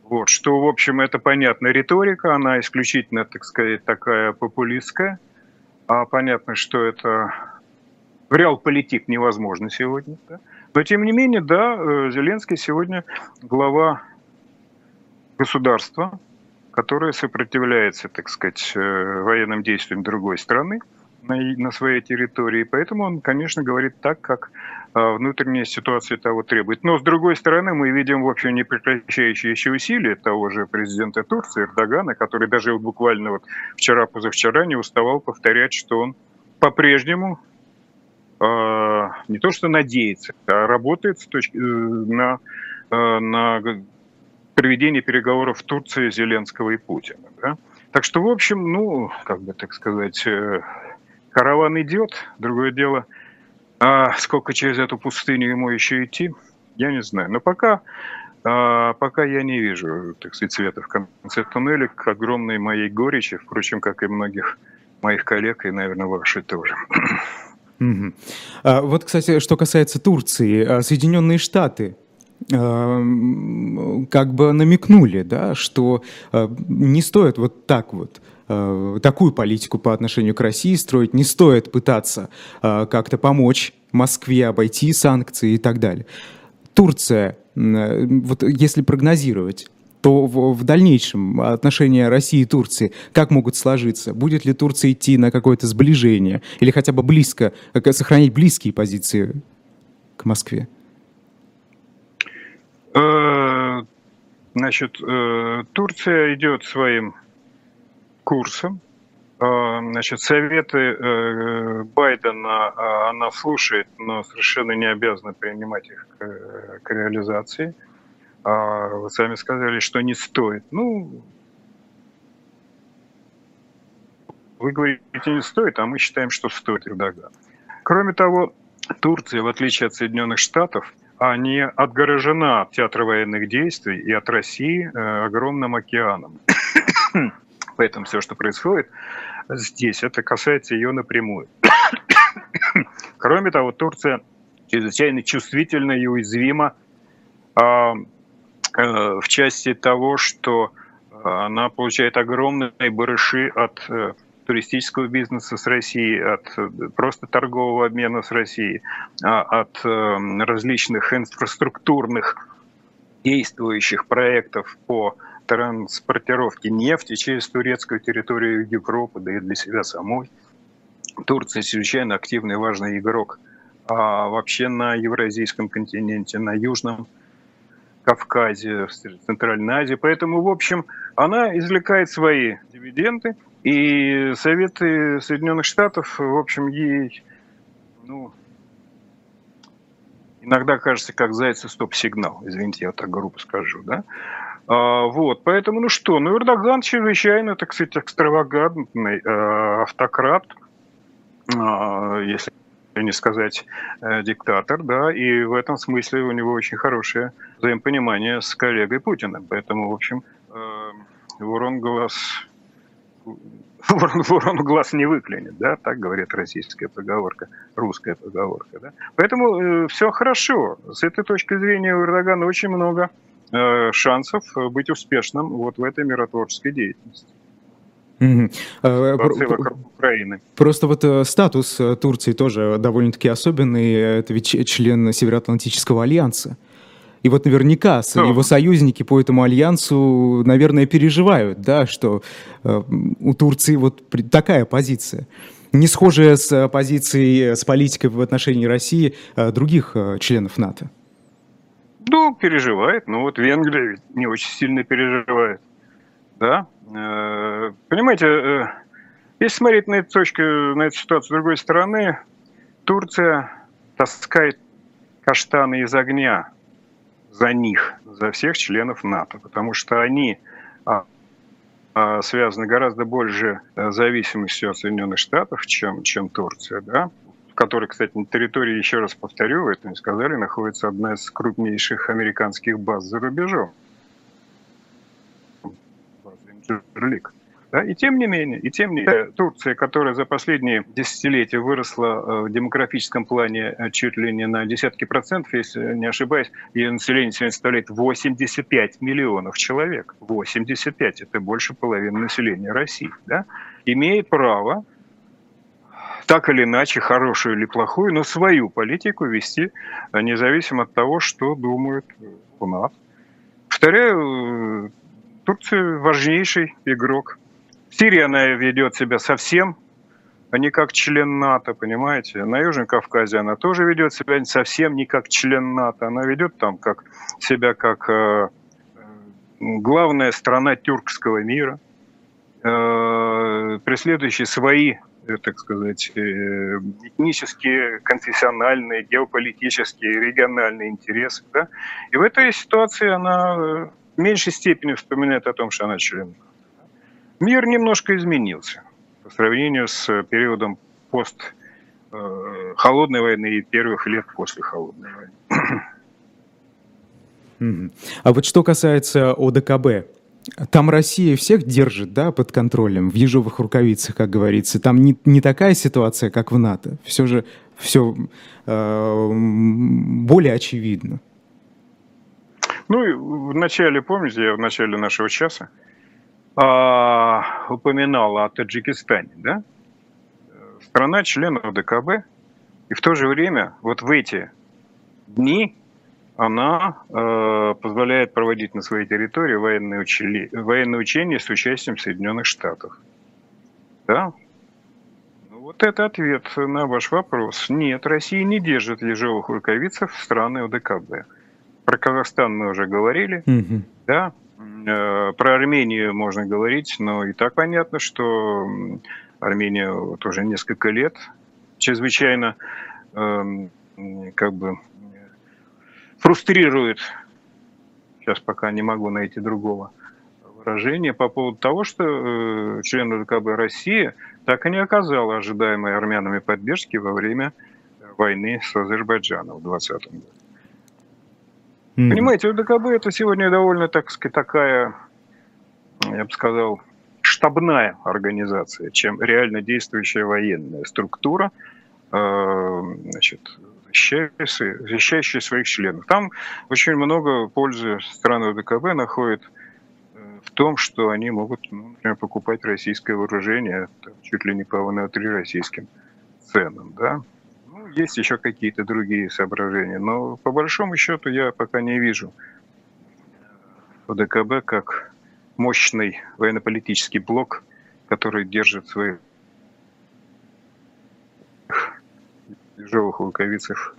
Вот, что, в общем, это понятно, риторика, она исключительно, так сказать, такая популистская, а понятно, что это в реал-политик невозможно сегодня, да? Но, тем не менее, да, э, Зеленский сегодня глава государства, которое сопротивляется, так сказать, э, военным действиям другой страны на, своей территории. Поэтому он, конечно, говорит так, как э, внутренняя ситуация того требует. Но, с другой стороны, мы видим, в общем, непрекращающиеся усилия того же президента Турции Эрдогана, который даже буквально вот вчера-позавчера не уставал повторять, что он по-прежнему не то что надеется, а работает с точки, на, на проведение переговоров в Турции Зеленского и Путина. Да? Так что, в общем, ну, как бы так сказать, э, караван идет. Другое дело, а сколько через эту пустыню ему еще идти, я не знаю. Но пока, а, пока я не вижу, так сказать, света в конце туннеля к огромной моей горечи, впрочем, как и многих моих коллег, и, наверное, вашей тоже. Угу. А, вот, кстати, что касается Турции, а, Соединенные Штаты Эм, как бы намекнули, да, что не стоит вот так вот такую политику по отношению к России строить, не стоит пытаться как-то помочь Москве обойти санкции и так далее. Турция, вот если прогнозировать, то в, в дальнейшем отношения России и Турции как могут сложиться? Будет ли Турция идти на какое-то сближение или хотя бы близко, сохранить близкие позиции к Москве? Э, значит, э, Турция идет своим курсом. Э, значит, советы Байдена она слушает, но совершенно не обязана принимать их к реализации. А вы сами сказали, что не стоит. Ну, вы говорите, не стоит, а мы считаем, что стоит Эрдоган. Кроме того, Турция, в отличие от Соединенных Штатов, не отгорожена от театра военных действий и от России э, огромным океаном. Поэтому все, что происходит здесь, это касается ее напрямую. Кроме того, Турция чрезвычайно чувствительна и уязвима а, в части того, что она получает огромные барыши от э, туристического бизнеса с Россией, от э, просто торгового обмена с Россией, а от различных инфраструктурных действующих проектов по транспортировке нефти через турецкую территорию Европы, да и для себя самой. Турция чрезвычайно активный важный игрок а вообще на Евразийском континенте, на Южном Кавказе, в Центральной Азии. Поэтому, в общем, она извлекает свои дивиденды – и Советы Соединенных Штатов, в общем, ей, ну, иногда кажется, как зайцы стоп-сигнал. Извините, я так грубо скажу, да? А, вот, поэтому, ну что, ну, Эрдоган чрезвычайно, так сказать, экстравагантный э, автократ, э, если не сказать э, диктатор, да, и в этом смысле у него очень хорошее взаимопонимание с коллегой Путиным. Поэтому, в общем, э, ворон глаз ворон, глаз не выклянет, да, так говорит российская поговорка, русская поговорка, да. Поэтому э, все хорошо. С этой точки зрения у Эрдогана очень много э, шансов быть успешным вот в этой миротворческой деятельности. Угу. вокруг Украины. Просто вот э, статус э, Турции тоже довольно-таки особенный. Это ведь член Североатлантического альянса. И вот наверняка ну. его союзники по этому альянсу, наверное, переживают, да, что э, у Турции вот такая позиция. Не схожая с позицией, с политикой в отношении России э, других э, членов НАТО. Ну, переживает. Но вот Венгрия не очень сильно переживает. Да? Э, понимаете, э, если смотреть на эту точку, на эту ситуацию с другой стороны, Турция таскает каштаны из огня за них, за всех членов НАТО, потому что они а, а, связаны гораздо больше э, зависимостью от Соединенных Штатов, чем, чем Турция, да, в которой, кстати, на территории, еще раз повторю, вы это не сказали, находится одна из крупнейших американских баз за рубежом. Да? И тем не менее, и тем не менее, Турция, которая за последние десятилетия выросла э, в демографическом плане э, чуть ли не на десятки процентов, если не ошибаюсь, ее население сегодня составляет 85 миллионов человек. 85 – это больше половины населения России. Да? Имеет право так или иначе, хорошую или плохую, но свою политику вести, э, независимо от того, что думают у нас. Повторяю, Турция важнейший игрок в Сирии она ведет себя совсем а не как член НАТО, понимаете? На Южном Кавказе она тоже ведет себя совсем не как член НАТО. Она ведет там как, себя как э, главная страна тюркского мира, э, преследующая свои, э, так сказать, э, этнические, конфессиональные, геополитические, региональные интересы. Да? И в этой ситуации она э, в меньшей степени вспоминает о том, что она член. Мир немножко изменился по сравнению с периодом пост э, холодной войны и первых лет после холодной войны. А вот что касается ОДКБ, там Россия всех держит, да, под контролем, в ежовых рукавицах, как говорится. Там не, не такая ситуация, как в НАТО. Все же все э, более очевидно. Ну, в начале, помните, я в начале нашего часа а, упоминала о Таджикистане, да? Страна член ОДКБ, и в то же время вот в эти дни она э, позволяет проводить на своей территории военные, учили, военные учения с участием Соединенных Штатов. Да? Ну, вот это ответ на ваш вопрос. Нет, Россия не держит ежовых рукавицев страны ОДКБ. Про Казахстан мы уже говорили. Угу. Да? Э, про Армению можно говорить, но и так понятно, что Армения вот уже несколько лет чрезвычайно эм, как бы фрустрирует, сейчас пока не могу найти другого выражения, по поводу того, что э, члены ДКБ России так и не оказала ожидаемой армянами поддержки во время войны с Азербайджаном в 2020 году. Mm-hmm. Понимаете, ОДКБ это сегодня довольно, так сказать, такая, я бы сказал, штабная организация, чем реально действующая военная структура, э, значит, защищающая, защищающая своих членов. Там очень много пользы страны ОДКБ находят э, в том, что они могут, ну, например, покупать российское вооружение чуть ли не по на три российским ценам, да, есть еще какие-то другие соображения, но по большому счету я пока не вижу ОДКБ как мощный военно-политический блок, который держит свои ежовых рукавицах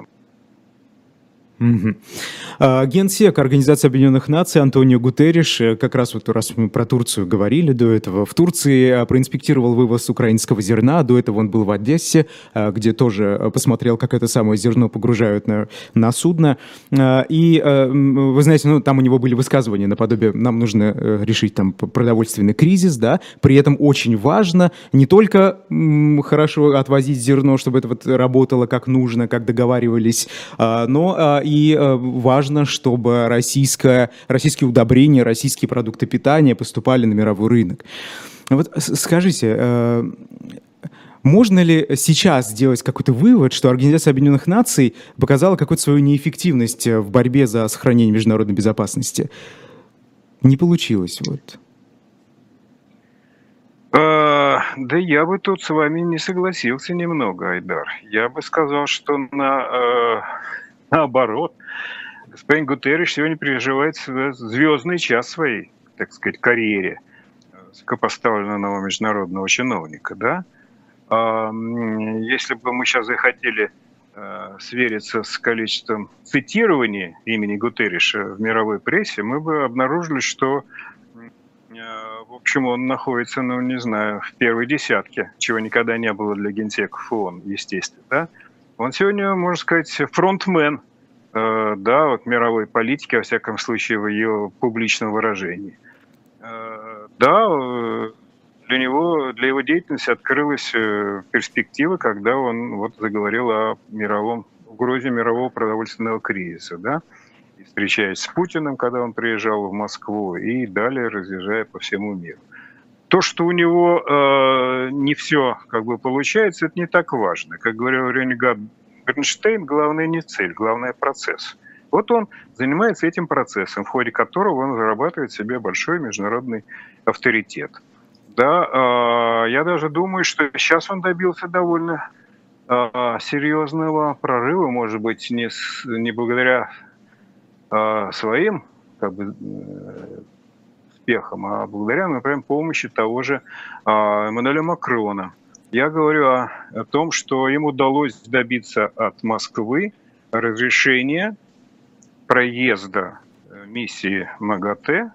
Угу. Генсек Организации Объединенных Наций Антонио Гутерриш, э, как раз вот раз мы про Турцию говорили до этого, в Турции а, проинспектировал вывоз украинского зерна, до этого он был в Одессе, а, где тоже посмотрел, как это самое зерно погружают на, на судно. И, вы знаете, ну, там у него были высказывания наподобие, нам нужно э, решить там продовольственный кризис, да, при этом очень важно не только хорошо отвозить зерно, чтобы это вот работало как нужно, как договаривались, но и и э, важно, чтобы российское, российские удобрения, российские продукты питания поступали на мировой рынок. Вот скажите, э, можно ли сейчас сделать какой-то вывод, что Организация Объединенных Наций показала какую-то свою неэффективность в борьбе за сохранение международной безопасности? Не получилось. Вот. А, да я бы тут с вами не согласился немного, Айдар. Я бы сказал, что на э, Наоборот, господин Гутерриш сегодня переживает звездный час своей, так сказать, карьере высокопоставленного международного чиновника, да? А, если бы мы сейчас захотели э, свериться с количеством цитирования имени Гутерриша в мировой прессе, мы бы обнаружили, что э, в общем, он находится, ну, не знаю, в первой десятке, чего никогда не было для генсеков ООН, естественно, да? Он сегодня, можно сказать, фронтмен э, да, вот мировой политики, во всяком случае, в ее публичном выражении. Э, да, э, для него, для его деятельности открылась перспектива, когда он вот заговорил о мировом, угрозе мирового продовольственного кризиса, да, и встречаясь с Путиным, когда он приезжал в Москву, и далее разъезжая по всему миру. То, что у него э, не все как бы получается, это не так важно. Как говорил Ренегат Бернштейн, главное не цель, главное процесс. Вот он занимается этим процессом, в ходе которого он зарабатывает себе большой международный авторитет. Да, э, я даже думаю, что сейчас он добился довольно э, серьезного прорыва, может быть, не, с, не благодаря э, своим как бы, успехом, а благодаря, например, помощи того же Эммануэля Макрона. Я говорю о, о том, что им удалось добиться от Москвы разрешения проезда э, миссии МАГАТЭ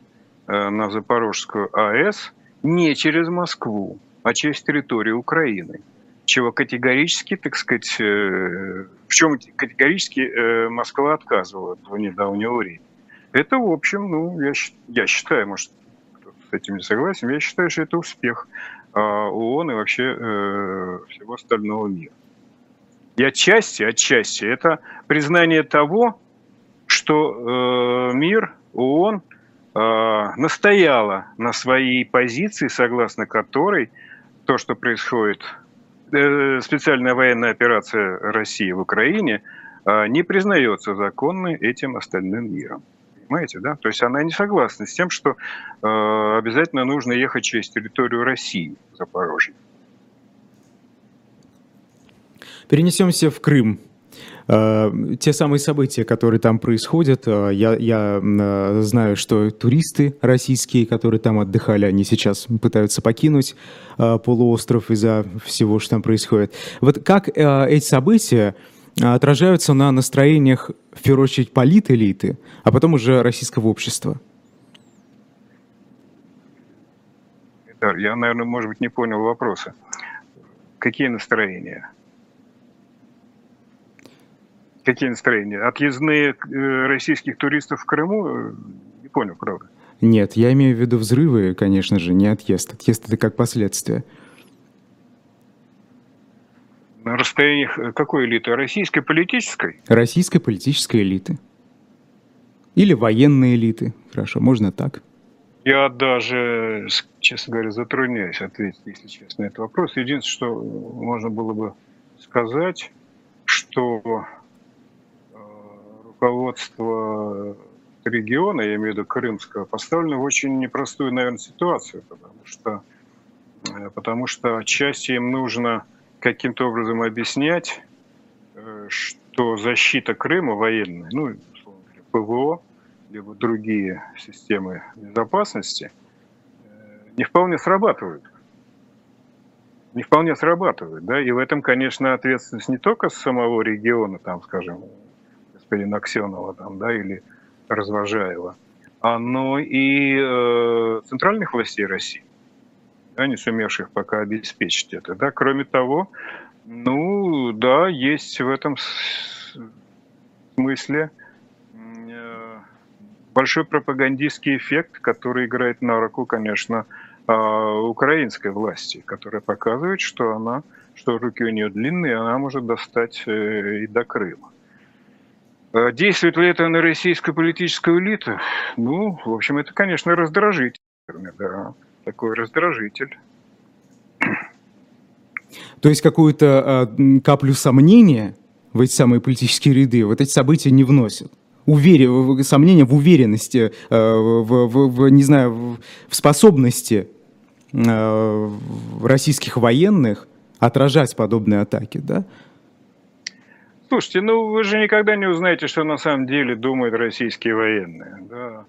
э, на Запорожскую АЭС не через Москву, а через территорию Украины, чего категорически, так сказать, э, в чем категорически Москва отказывала до недавнего времени. Это, в общем, ну, я, я считаю, может, с этим не согласен, я считаю, что это успех а, ООН и вообще э, всего остального мира. И отчасти, отчасти это признание того, что э, мир, ООН, э, настояла на своей позиции, согласно которой то, что происходит, э, специальная военная операция России в Украине, э, не признается законной этим остальным миром. Понимаете, да? То есть она не согласна с тем, что э, обязательно нужно ехать через территорию России, Запорожье. Перенесемся в Крым. Э, те самые события, которые там происходят, э, я, я э, знаю, что туристы российские, которые там отдыхали, они сейчас пытаются покинуть полуостров из-за всего, что там происходит. Вот как эти события отражаются на настроениях, в первую очередь, политэлиты, а потом уже российского общества? Я, наверное, может быть, не понял вопроса. Какие настроения? Какие настроения? Отъездные э, российских туристов в Крыму? Э, не понял, правда. Нет, я имею в виду взрывы, конечно же, не отъезд. Отъезд — это как последствие. На расстояниях э, какой элиты? Российской политической? Российской политической элиты. Или военной элиты. Хорошо, можно так. Я даже, честно говоря, затрудняюсь ответить, если честно, на этот вопрос. Единственное, что можно было бы сказать, что э, руководство региона, я имею в виду крымского, поставлено в очень непростую, наверное, ситуацию, потому что, э, потому что отчасти им нужно каким-то образом объяснять, э, что защита Крыма военная, ну, условно говоря, ПВО, либо другие системы безопасности, э, не вполне срабатывают. Не вполне срабатывают, да, и в этом, конечно, ответственность не только самого региона, там, скажем, господина Аксенова, там, да, или Развожаева, но и э, центральных властей России да, не сумевших пока обеспечить это. Да. Кроме того, ну да, есть в этом смысле э, большой пропагандистский эффект, который играет на руку, конечно, а, украинской власти, которая показывает, что она, что руки у нее длинные, она может достать э, и до Крыма. А действует ли это на российскую политическую элиту? Ну, в общем, это, конечно, раздражительно. Да такой раздражитель. То есть какую-то э, каплю сомнения в эти самые политические ряды вот эти события не вносят? Уверен, сомнения в уверенности, э, в, в, в, не знаю, в, в способности э, российских военных отражать подобные атаки, да? Слушайте, ну вы же никогда не узнаете, что на самом деле думают российские военные. Да.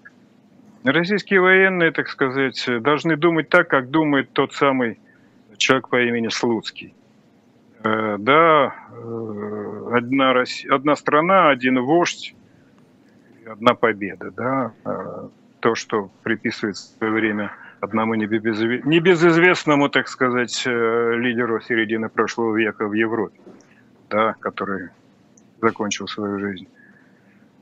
Российские военные, так сказать, должны думать так, как думает тот самый человек по имени Слуцкий. Э, да, э, одна, Россия, одна страна, один вождь, одна победа. Да? Э, то, что приписывается в свое время одному небезызвестному, так сказать, лидеру середины прошлого века в Европе, да, который закончил свою жизнь.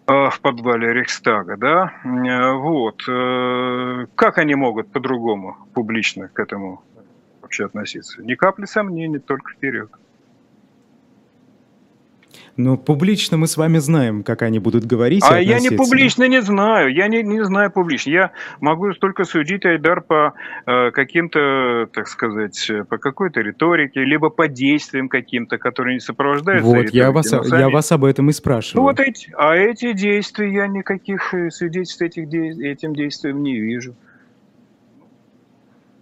А, в подвале Рейхстага, да, э, вот. Э, как они могут по-другому публично к этому вообще относиться? Ни капли сомнений, только вперед. Ну, публично мы с вами знаем, как они будут говорить. А я не публично не знаю. Я не, не знаю публично. Я могу только судить Айдар по э, каким-то, так сказать, по какой-то риторике, либо по действиям каким-то, которые не сопровождаются. Вот, я вас, сами... я вас об этом и спрашиваю. Ну, вот эти, а эти действия, я никаких э, свидетельств этих, этим действиям не вижу.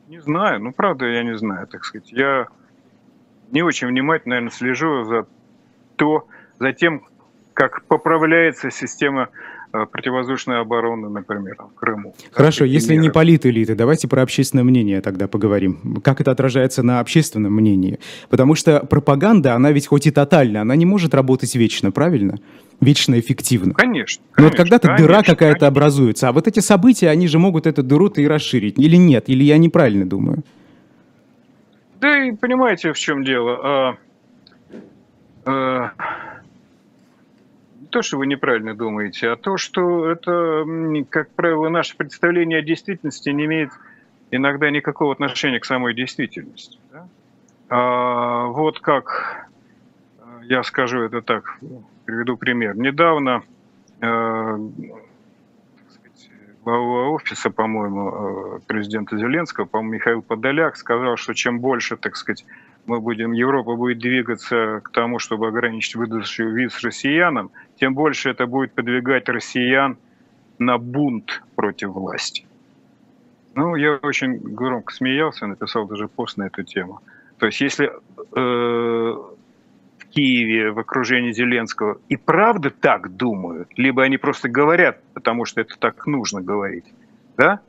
Не знаю, ну, правда, я не знаю, так сказать. Я не очень внимательно, наверное, слежу за то, за тем, как поправляется система э, противовоздушной обороны, например, в Крыму. Хорошо, если не политэлиты, давайте про общественное мнение тогда поговорим. Как это отражается на общественном мнении? Потому что пропаганда, она ведь хоть и тотальна, она не может работать вечно, правильно? Вечно эффективно. Конечно. Но вот когда-то дыра какая-то образуется, а вот эти события, они же могут эту дыру-то и расширить. Или нет? Или я неправильно думаю? Да и понимаете, в чем дело. А, а, то, что вы неправильно думаете, а то, что это, как правило, наше представление о действительности не имеет иногда никакого отношения к самой действительности. Да? А, вот как я скажу это так, приведу пример. Недавно э, глава офиса, по-моему, э, президента Зеленского, по-моему, Михаил Подоляк сказал, что чем больше, так сказать, мы будем, Европа будет двигаться к тому, чтобы ограничить выдачу виз россиянам, тем больше это будет подвигать россиян на бунт против власти. Ну, я очень громко смеялся, написал даже пост на эту тему. То есть, если э, в Киеве, в окружении Зеленского и правда так думают, либо они просто говорят, потому что это так нужно говорить, да,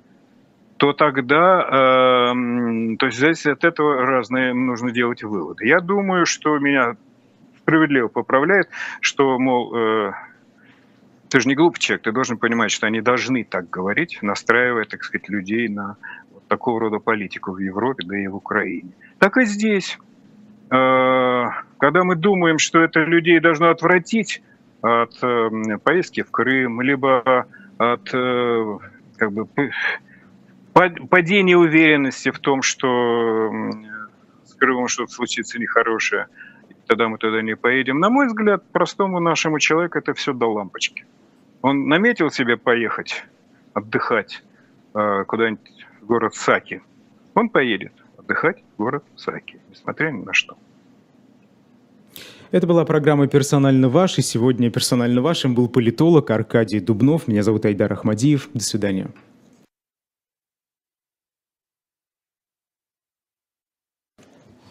то тогда, э, то есть зависит от этого разные нужно делать выводы. Я думаю, что меня справедливо поправляет, что, мол, э, ты же не глупый человек, ты должен понимать, что они должны так говорить, настраивая, так сказать, людей на вот такого рода политику в Европе, да и в Украине. Так и здесь. Э, когда мы думаем, что это людей должно отвратить от э, поездки в Крым, либо от э, как бы падение уверенности в том, что с Крымом что-то случится нехорошее, тогда мы туда не поедем. На мой взгляд, простому нашему человеку это все до лампочки. Он наметил себе поехать отдыхать э, куда-нибудь в город Саки. Он поедет отдыхать в город Саки, несмотря ни на что. Это была программа «Персонально ваш», и сегодня «Персонально вашим» был политолог Аркадий Дубнов. Меня зовут Айдар Ахмадиев. До свидания.